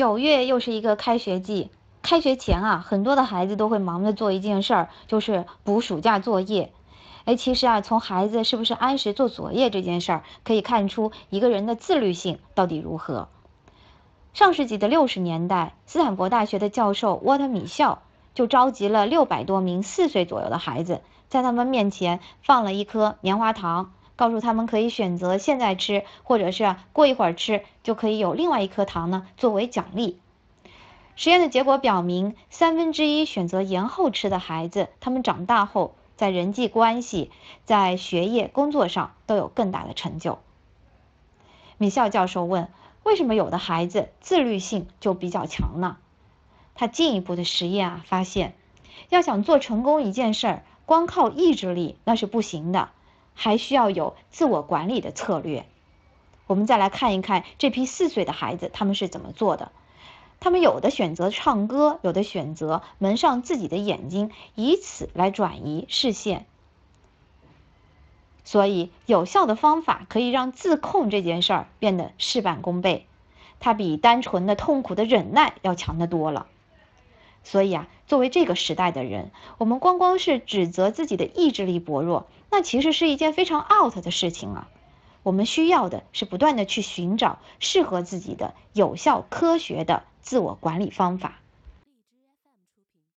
九月又是一个开学季，开学前啊，很多的孩子都会忙着做一件事儿，就是补暑假作业。哎，其实啊，从孩子是不是按时做作业这件事儿，可以看出一个人的自律性到底如何。上世纪的六十年代，斯坦福大学的教授沃特米肖就召集了六百多名四岁左右的孩子，在他们面前放了一颗棉花糖。告诉他们可以选择现在吃，或者是过一会儿吃，就可以有另外一颗糖呢作为奖励。实验的结果表明，三分之一选择延后吃的孩子，他们长大后在人际关系、在学业、工作上都有更大的成就。米肖教授问：为什么有的孩子自律性就比较强呢？他进一步的实验啊，发现要想做成功一件事儿，光靠意志力那是不行的。还需要有自我管理的策略。我们再来看一看这批四岁的孩子，他们是怎么做的？他们有的选择唱歌，有的选择蒙上自己的眼睛，以此来转移视线。所以，有效的方法可以让自控这件事儿变得事半功倍，它比单纯的痛苦的忍耐要强得多了。所以啊，作为这个时代的人，我们光光是指责自己的意志力薄弱。那其实是一件非常 out 的事情啊！我们需要的是不断的去寻找适合自己的有效科学的自我管理方法。